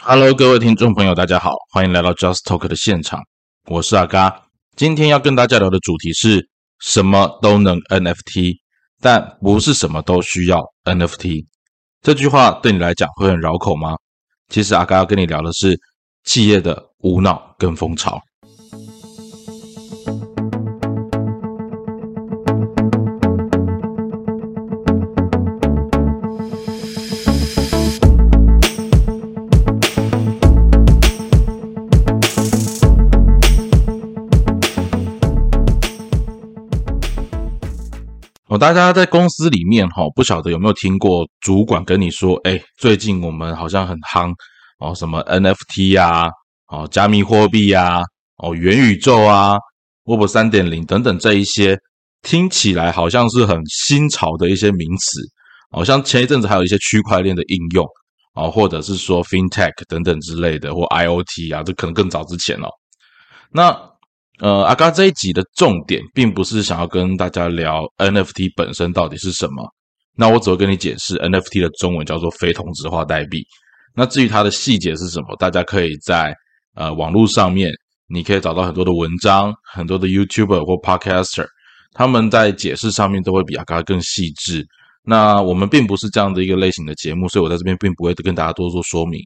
Hello，各位听众朋友，大家好，欢迎来到 Just Talk 的现场，我是阿嘎。今天要跟大家聊的主题是什么都能 NFT，但不是什么都需要 NFT。这句话对你来讲会很绕口吗？其实阿嘎要跟你聊的是企业的无脑跟风潮。大家在公司里面哈，不晓得有没有听过主管跟你说，哎，最近我们好像很夯哦，什么 NFT 呀，哦，加密货币呀，哦，元宇宙啊，Web 三点零等等这一些，听起来好像是很新潮的一些名词，好像前一阵子还有一些区块链的应用啊，或者是说 FinTech 等等之类的，或 IOT 啊，这可能更早之前哦，那。呃，阿嘎这一集的重点并不是想要跟大家聊 NFT 本身到底是什么，那我只会跟你解释 NFT 的中文叫做非同质化代币。那至于它的细节是什么，大家可以在呃网络上面，你可以找到很多的文章，很多的 YouTuber 或 Podcaster，他们在解释上面都会比阿嘎更细致。那我们并不是这样的一个类型的节目，所以我在这边并不会跟大家多做说明，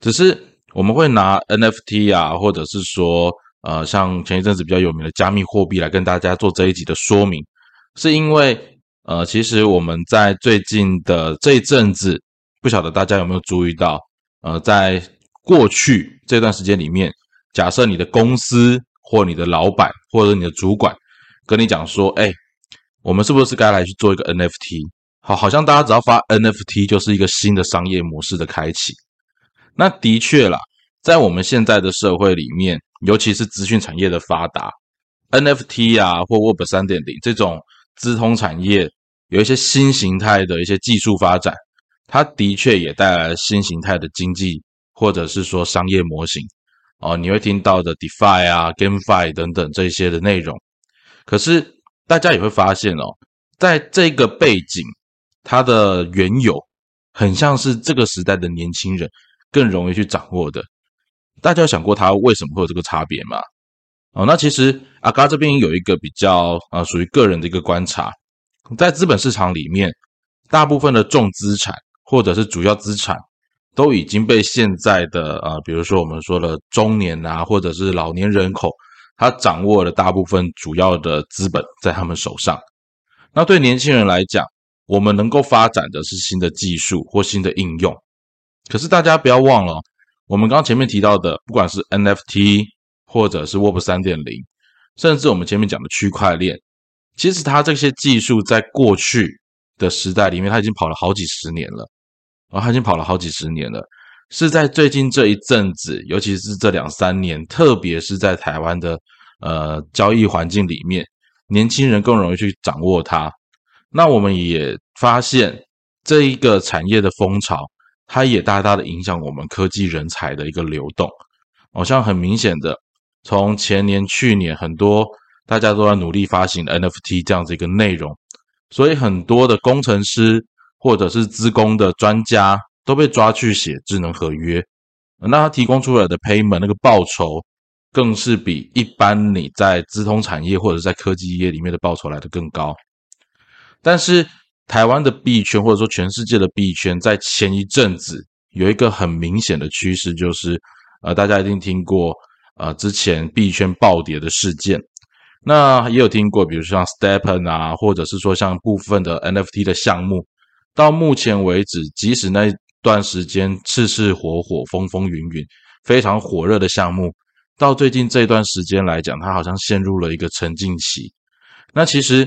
只是我们会拿 NFT 啊，或者是说。呃，像前一阵子比较有名的加密货币来跟大家做这一集的说明，是因为呃，其实我们在最近的这一阵子，不晓得大家有没有注意到，呃，在过去这段时间里面，假设你的公司或你的老板或者你的主管跟你讲说，哎，我们是不是该来去做一个 NFT？好，好像大家只要发 NFT 就是一个新的商业模式的开启。那的确啦，在我们现在的社会里面。尤其是资讯产业的发达，NFT 啊或 Web 三点零这种资通产业，有一些新形态的一些技术发展，它的确也带来新形态的经济或者是说商业模型哦，你会听到的 DeFi 啊、GameFi 等等这些的内容。可是大家也会发现哦，在这个背景，它的缘由很像是这个时代的年轻人更容易去掌握的。大家有想过它为什么会有这个差别吗？哦，那其实阿嘎这边有一个比较呃属于个人的一个观察，在资本市场里面，大部分的重资产或者是主要资产都已经被现在的呃，比如说我们说的中年啊，或者是老年人口，他掌握了大部分主要的资本在他们手上。那对年轻人来讲，我们能够发展的是新的技术或新的应用。可是大家不要忘了。我们刚前面提到的，不管是 NFT 或者是 Web 三点零，甚至我们前面讲的区块链，其实它这些技术在过去的时代里面，它已经跑了好几十年了，啊，它已经跑了好几十年了，是在最近这一阵子，尤其是这两三年，特别是在台湾的呃交易环境里面，年轻人更容易去掌握它。那我们也发现这一个产业的风潮。它也大大的影响我们科技人才的一个流动，好像很明显的，从前年、去年，很多大家都在努力发行 NFT 这样子一个内容，所以很多的工程师或者是资工的专家都被抓去写智能合约，那他提供出来的 payment 那个报酬，更是比一般你在资通产业或者在科技业里面的报酬来的更高，但是。台湾的币圈，或者说全世界的币圈，在前一阵子有一个很明显的趋势，就是呃，大家一定听过呃之前币圈暴跌的事件，那也有听过，比如说像 Stepen 啊，或者是说像部分的 NFT 的项目，到目前为止，即使那段时间赤赤火火、风风云云、非常火热的项目，到最近这段时间来讲，它好像陷入了一个沉静期。那其实。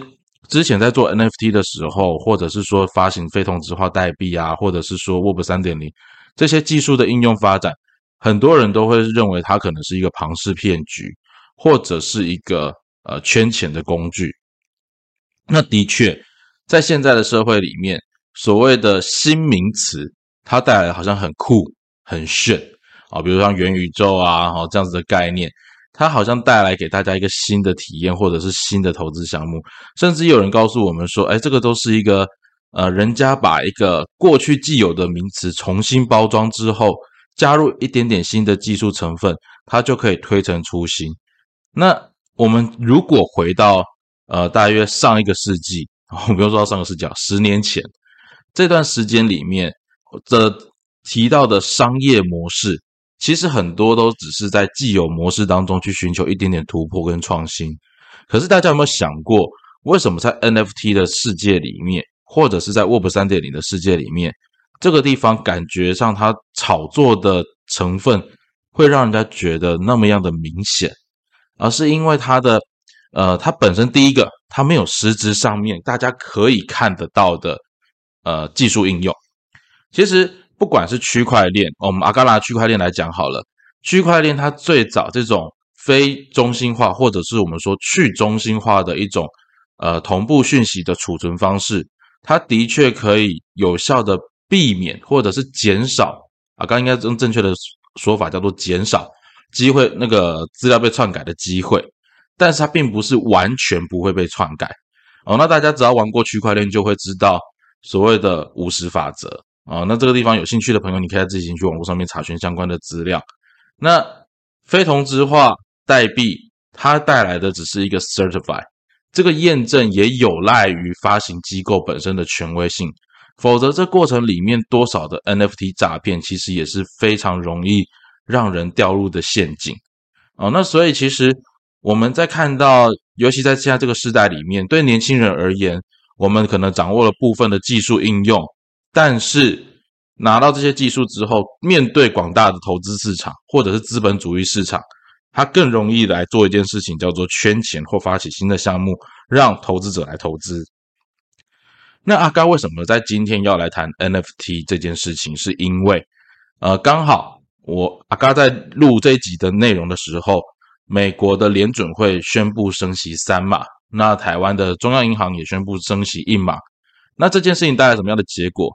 之前在做 NFT 的时候，或者是说发行非同质化代币啊，或者是说 Web 三点零这些技术的应用发展，很多人都会认为它可能是一个庞氏骗局，或者是一个呃圈钱的工具。那的确，在现在的社会里面，所谓的新名词，它带来好像很酷、很炫啊，比如像元宇宙啊，哈这样子的概念。它好像带来给大家一个新的体验，或者是新的投资项目，甚至有人告诉我们说：“哎，这个都是一个呃，人家把一个过去既有的名词重新包装之后，加入一点点新的技术成分，它就可以推陈出新。那我们如果回到呃大约上一个世纪，我不用说上个世纪，啊，十年前这段时间里面的提到的商业模式，其实很多都只是在既有模式当中去寻求一点点突破跟创新。可是大家有没有想过，为什么在 NFT 的世界里面，或者是在 Web 三点零的世界里面，这个地方感觉上它炒作的成分会让人家觉得那么样的明显？而是因为它的，呃，它本身第一个，它没有实质上面大家可以看得到的，呃，技术应用。其实不管是区块链，我们阿嘎拉区块链来讲好了，区块链它最早这种非中心化或者是我们说去中心化的一种，呃，同步讯息的储存方式，它的确可以有效的避免或者是减少，啊，刚应该用正确的说法叫做减少。机会那个资料被篡改的机会，但是它并不是完全不会被篡改哦。那大家只要玩过区块链，就会知道所谓的五十法则啊。那这个地方有兴趣的朋友，你可以自行去网络上面查询相关的资料。那非同质化代币它带来的只是一个 certify，这个验证也有赖于发行机构本身的权威性，否则这过程里面多少的 NFT 诈骗，其实也是非常容易。让人掉入的陷阱哦，那所以其实我们在看到，尤其在现在这个时代里面，对年轻人而言，我们可能掌握了部分的技术应用，但是拿到这些技术之后，面对广大的投资市场或者是资本主义市场，它更容易来做一件事情，叫做圈钱或发起新的项目，让投资者来投资。那阿刚为什么在今天要来谈 NFT 这件事情？是因为呃，刚好。我阿嘎在录这一集的内容的时候，美国的联准会宣布升息三码，那台湾的中央银行也宣布升息一码。那这件事情带来什么样的结果？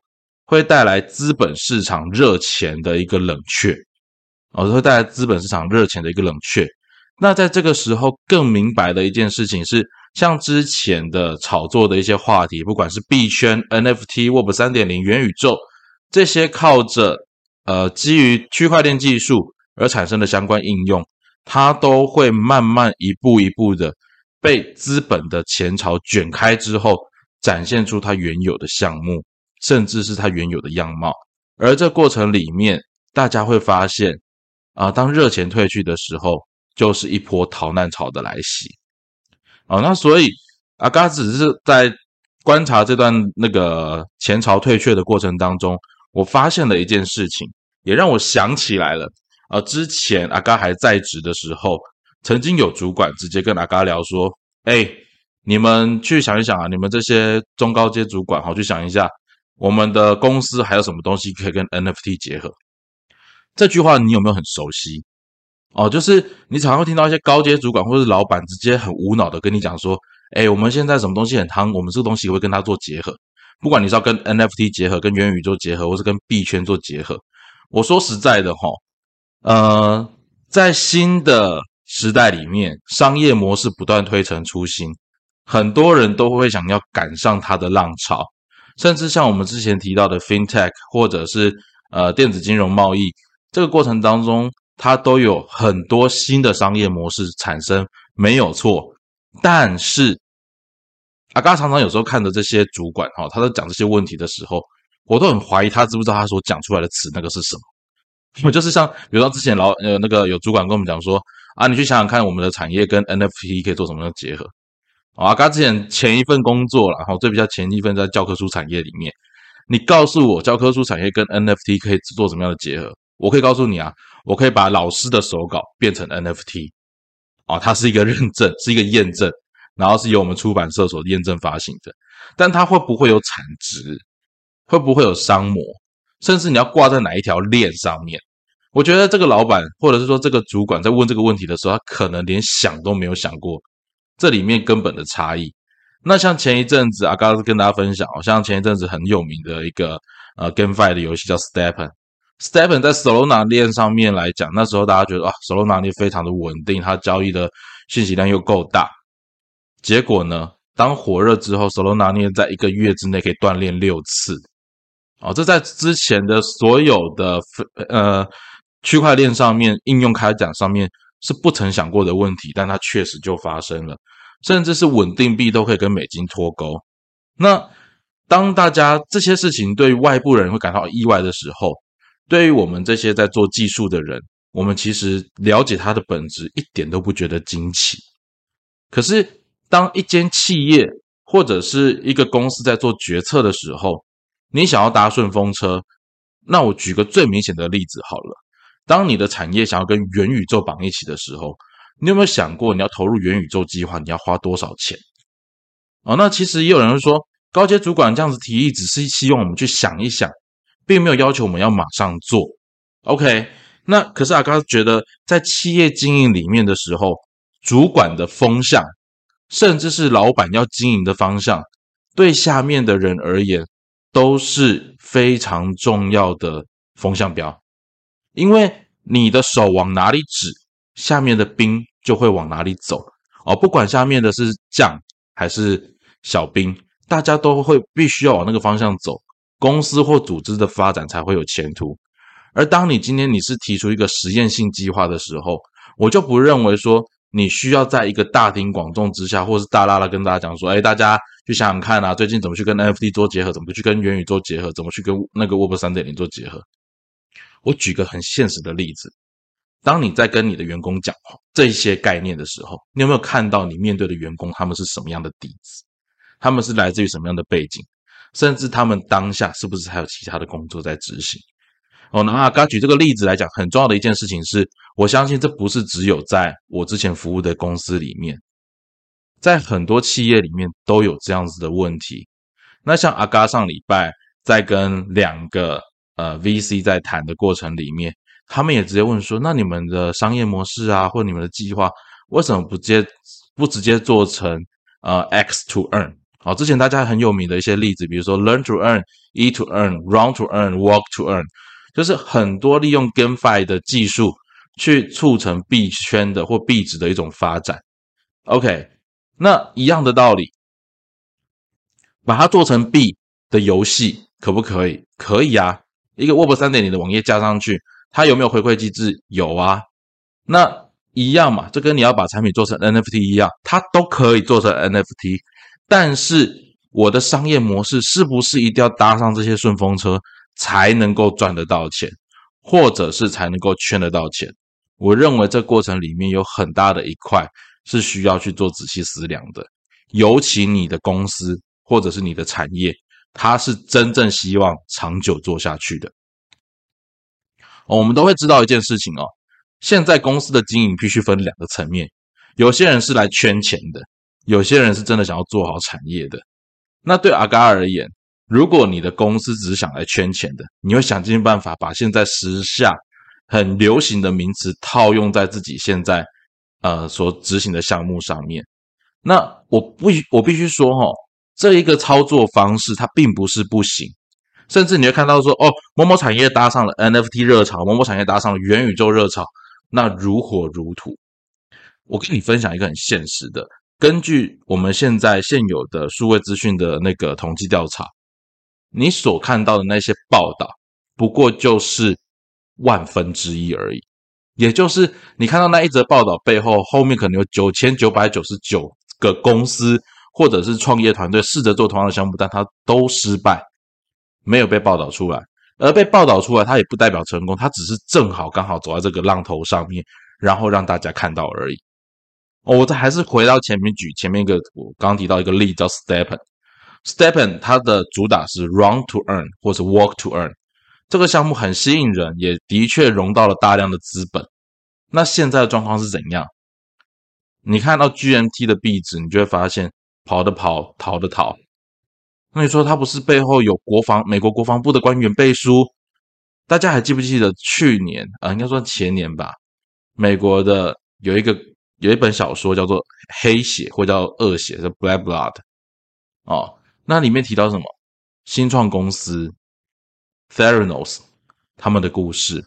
会带来资本市场热钱的一个冷却，哦，会带来资本市场热钱的一个冷却。那在这个时候，更明白的一件事情是，像之前的炒作的一些话题，不管是币圈、NFT、Web 三点零、元宇宙这些，靠着。呃，基于区块链技术而产生的相关应用，它都会慢慢一步一步的被资本的前朝卷开之后，展现出它原有的项目，甚至是它原有的样貌。而这过程里面，大家会发现，啊，当热钱退去的时候，就是一波逃难潮的来袭。啊，那所以阿嘎只是在观察这段那个前朝退却的过程当中，我发现了一件事情。也让我想起来了，啊，之前阿嘎还在职的时候，曾经有主管直接跟阿嘎聊说：“哎，你们去想一想啊，你们这些中高阶主管，好去想一下，我们的公司还有什么东西可以跟 NFT 结合？”这句话你有没有很熟悉？哦，就是你常常会听到一些高阶主管或者是老板直接很无脑的跟你讲说：“哎，我们现在什么东西很夯，我们这个东西会跟它做结合，不管你是要跟 NFT 结合、跟元宇宙结合，或是跟币圈做结合。”我说实在的哈，呃，在新的时代里面，商业模式不断推陈出新，很多人都会想要赶上它的浪潮，甚至像我们之前提到的 FinTech 或者是呃电子金融贸易这个过程当中，它都有很多新的商业模式产生，没有错。但是阿嘎常常有时候看着这些主管哈，他在讲这些问题的时候。我都很怀疑他知不知道他所讲出来的词那个是什么。我就是像，比如说之前老呃那个有主管跟我们讲说啊，你去想想看，我们的产业跟 NFT 可以做什么样的结合啊？刚之前前一份工作，然后这比较前一份在教科书产业里面，你告诉我教科书产业跟 NFT 可以做什么样的结合？我可以告诉你啊，我可以把老师的手稿变成 NFT 啊，它是一个认证，是一个验证，然后是由我们出版社所验证发行的，但它会不会有产值？会不会有商模？甚至你要挂在哪一条链上面？我觉得这个老板或者是说这个主管在问这个问题的时候，他可能连想都没有想过这里面根本的差异。那像前一阵子啊，刚刚跟大家分享，好像前一阵子很有名的一个呃 GameFi 的游戏叫 Stepen。Stepen 在 Solana 链上面来讲，那时候大家觉得啊，Solana 链非常的稳定，它交易的信息量又够大。结果呢，当火热之后，Solana 链在一个月之内可以锻炼六次。哦，这在之前的所有的呃区块链上面应用开展上面是不曾想过的问题，但它确实就发生了，甚至是稳定币都可以跟美金脱钩。那当大家这些事情对外部人会感到意外的时候，对于我们这些在做技术的人，我们其实了解它的本质一点都不觉得惊奇。可是当一间企业或者是一个公司在做决策的时候，你想要搭顺风车，那我举个最明显的例子好了。当你的产业想要跟元宇宙绑一起的时候，你有没有想过你要投入元宇宙计划，你要花多少钱？哦，那其实也有人会说，高阶主管这样子提议，只是希望我们去想一想，并没有要求我们要马上做。OK，那可是阿刚觉得，在企业经营里面的时候，主管的风向，甚至是老板要经营的方向，对下面的人而言，都是非常重要的风向标。因为你的手往哪里指，下面的兵就会往哪里走哦。不管下面的是将还是小兵，大家都会必须要往那个方向走，公司或组织的发展才会有前途。而当你今天你是提出一个实验性计划的时候，我就不认为说你需要在一个大庭广众之下，或是大拉拉跟大家讲说，哎，大家去想想看啊，最近怎么去跟 NFT 做结合，怎么去跟元宇宙结合，怎么去跟那个 Web 三点零做结合。我举个很现实的例子，当你在跟你的员工讲这些概念的时候，你有没有看到你面对的员工他们是什么样的底子？他们是来自于什么样的背景？甚至他们当下是不是还有其他的工作在执行？哦，那阿嘎举这个例子来讲，很重要的一件事情是，我相信这不是只有在我之前服务的公司里面，在很多企业里面都有这样子的问题。那像阿嘎上礼拜在跟两个。呃，VC 在谈的过程里面，他们也直接问说：“那你们的商业模式啊，或你们的计划，为什么不接不直接做成呃 X to earn？好，之前大家很有名的一些例子，比如说 Learn to earn、E to earn、Run to earn、Walk to earn，就是很多利用 GameFi 的技术去促成币圈的或币值的一种发展。OK，那一样的道理，把它做成币的游戏可不可以？可以啊。一个 Web 三点零的网页加上去，它有没有回馈机制？有啊，那一样嘛，这跟你要把产品做成 NFT 一样，它都可以做成 NFT。但是我的商业模式是不是一定要搭上这些顺风车才能够赚得到钱，或者是才能够圈得到钱？我认为这过程里面有很大的一块是需要去做仔细思量的，尤其你的公司或者是你的产业。它是真正希望长久做下去的。我们都会知道一件事情哦，现在公司的经营必须分两个层面，有些人是来圈钱的，有些人是真的想要做好产业的。那对阿嘎而言，如果你的公司只是想来圈钱的，你会想尽办法把现在时下很流行的名词套用在自己现在呃所执行的项目上面。那我不我必须说哈。这一个操作方式，它并不是不行，甚至你会看到说，哦，某某产业搭上了 NFT 热潮，某某产业搭上了元宇宙热潮，那如火如荼。我跟你分享一个很现实的，根据我们现在现有的数位资讯的那个统计调查，你所看到的那些报道，不过就是万分之一而已，也就是你看到那一则报道背后，后面可能有九千九百九十九个公司。或者是创业团队试着做同样的项目，但他都失败，没有被报道出来。而被报道出来，它也不代表成功，它只是正好刚好走在这个浪头上面，然后让大家看到而已。哦我这还是回到前面举前面一个，我刚提到一个例叫 Stepen。Stepen 它的主打是 Run to Earn 或者 Walk to Earn，这个项目很吸引人，也的确融到了大量的资本。那现在的状况是怎样？你看到 GMT 的壁纸，你就会发现。跑的跑，逃的逃。那你说他不是背后有国防美国国防部的官员背书？大家还记不记得去年啊？应该说前年吧。美国的有一个有一本小说叫做《黑血》或叫《恶血》，叫《Black Blood》哦。那里面提到什么？新创公司 Theranos 他们的故事。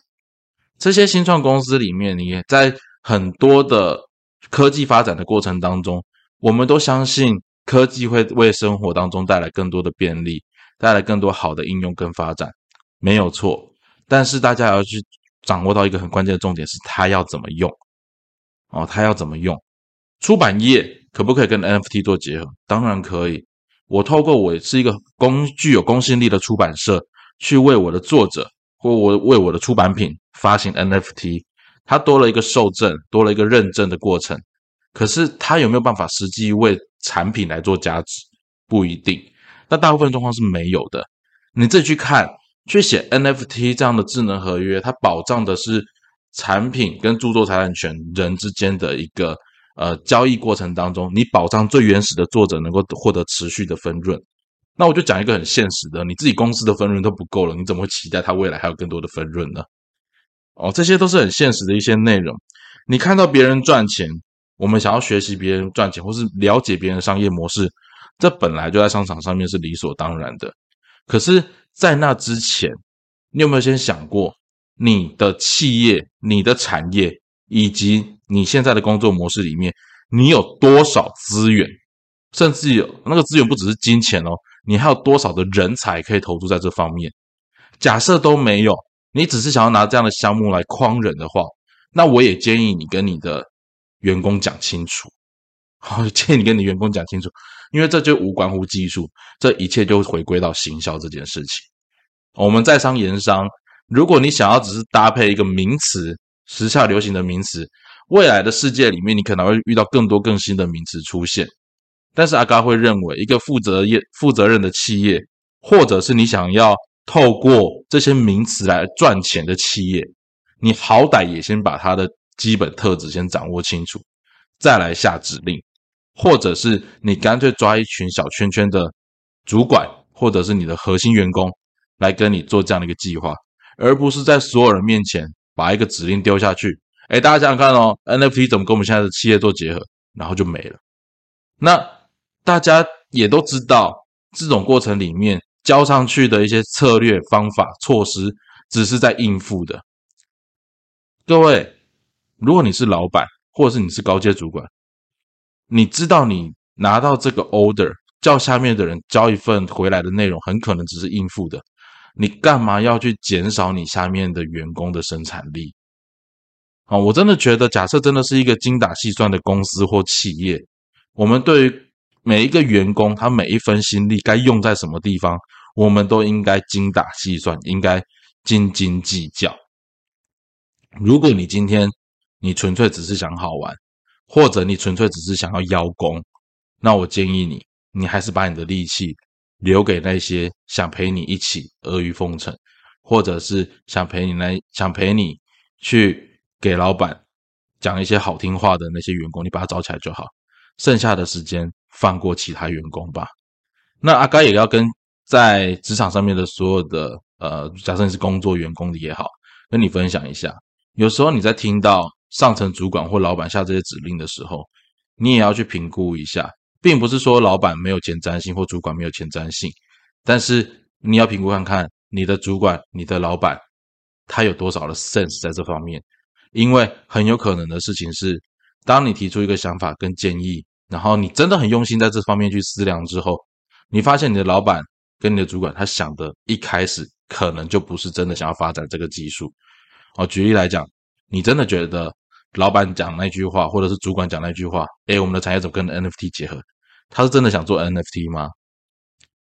这些新创公司里面，你也在很多的科技发展的过程当中。我们都相信科技会为生活当中带来更多的便利，带来更多好的应用跟发展，没有错。但是大家要去掌握到一个很关键的重点，是它要怎么用哦，它要怎么用？出版业可不可以跟 NFT 做结合？当然可以。我透过我是一个公具有公信力的出版社，去为我的作者或我为我的出版品发行 NFT，它多了一个受证，多了一个认证的过程。可是它有没有办法实际为产品来做价值？不一定。那大部分状况是没有的。你自己去看，去写 NFT 这样的智能合约，它保障的是产品跟著作财产权人之间的一个呃交易过程当中，你保障最原始的作者能够获得持续的分润。那我就讲一个很现实的，你自己公司的分润都不够了，你怎么会期待它未来还有更多的分润呢？哦，这些都是很现实的一些内容。你看到别人赚钱，我们想要学习别人赚钱，或是了解别人的商业模式。这本来就在商场上面是理所当然的，可是，在那之前，你有没有先想过，你的企业、你的产业以及你现在的工作模式里面，你有多少资源，甚至有那个资源不只是金钱哦，你还有多少的人才可以投注在这方面？假设都没有，你只是想要拿这样的项目来诓人的话，那我也建议你跟你的员工讲清楚。好，建议你跟你员工讲清楚，因为这就无关乎技术，这一切就回归到行销这件事情。我们在商言商，如果你想要只是搭配一个名词，时下流行的名词，未来的世界里面，你可能会遇到更多更新的名词出现。但是阿嘎会认为，一个负责业、负责任的企业，或者是你想要透过这些名词来赚钱的企业，你好歹也先把它的基本特质先掌握清楚，再来下指令。或者是你干脆抓一群小圈圈的主管，或者是你的核心员工来跟你做这样的一个计划，而不是在所有人面前把一个指令丢下去。哎，大家想想看哦，NFT 怎么跟我们现在的企业做结合，然后就没了。那大家也都知道，这种过程里面交上去的一些策略、方法、措施，只是在应付的。各位，如果你是老板，或者是你是高阶主管，你知道，你拿到这个 order，叫下面的人交一份回来的内容，很可能只是应付的。你干嘛要去减少你下面的员工的生产力？啊，我真的觉得，假设真的是一个精打细算的公司或企业，我们对于每一个员工，他每一分心力该用在什么地方，我们都应该精打细算，应该斤斤计较。如果你今天你纯粹只是想好玩。或者你纯粹只是想要邀功，那我建议你，你还是把你的力气留给那些想陪你一起阿谀奉承，或者是想陪你来想陪你去给老板讲一些好听话的那些员工，你把他找起来就好。剩下的时间放过其他员工吧。那阿该也要跟在职场上面的所有的呃，假设你是工作员工的也好，跟你分享一下，有时候你在听到。上层主管或老板下这些指令的时候，你也要去评估一下，并不是说老板没有前瞻性或主管没有前瞻性，但是你要评估看看你的主管、你的老板他有多少的 sense 在这方面，因为很有可能的事情是，当你提出一个想法跟建议，然后你真的很用心在这方面去思量之后，你发现你的老板跟你的主管他想的一开始可能就不是真的想要发展这个技术。哦，举例来讲，你真的觉得。老板讲那句话，或者是主管讲那句话，哎，我们的产业怎么跟 NFT 结合？他是真的想做 NFT 吗？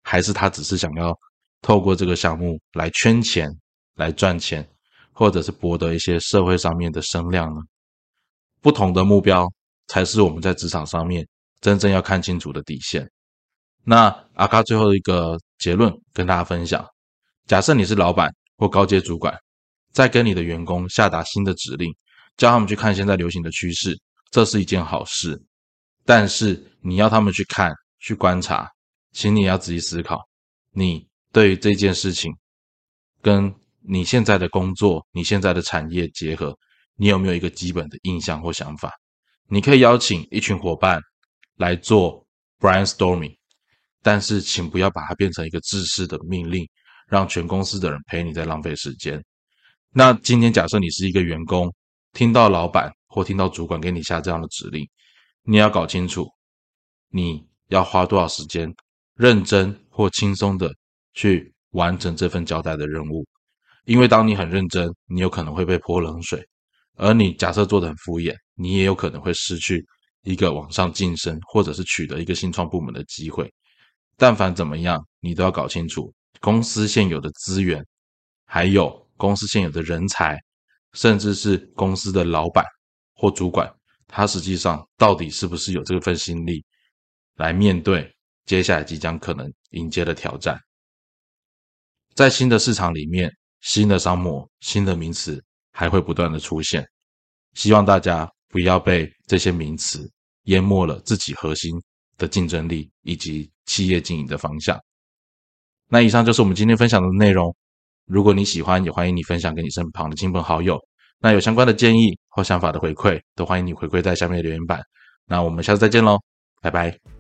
还是他只是想要透过这个项目来圈钱、来赚钱，或者是博得一些社会上面的声量呢？不同的目标才是我们在职场上面真正要看清楚的底线。那阿卡最后一个结论跟大家分享：假设你是老板或高阶主管，在跟你的员工下达新的指令。叫他们去看现在流行的趋势，这是一件好事。但是你要他们去看、去观察，请你要仔细思考，你对这件事情跟你现在的工作、你现在的产业结合，你有没有一个基本的印象或想法？你可以邀请一群伙伴来做 brainstorming，但是请不要把它变成一个制式的命令，让全公司的人陪你在浪费时间。那今天假设你是一个员工。听到老板或听到主管给你下这样的指令，你要搞清楚，你要花多少时间，认真或轻松的去完成这份交代的任务。因为当你很认真，你有可能会被泼冷水；而你假设做的很敷衍，你也有可能会失去一个往上晋升，或者是取得一个新创部门的机会。但凡怎么样，你都要搞清楚公司现有的资源，还有公司现有的人才，甚至是公司的老板或主管，他实际上到底是不是有这份心力来面对接下来即将可能迎接的挑战。在新的市场里面。新的商模、新的名词还会不断的出现，希望大家不要被这些名词淹没了自己核心的竞争力以及企业经营的方向。那以上就是我们今天分享的内容。如果你喜欢，也欢迎你分享给你身旁的亲朋好友。那有相关的建议或想法的回馈，都欢迎你回馈在下面的留言板。那我们下次再见喽，拜拜。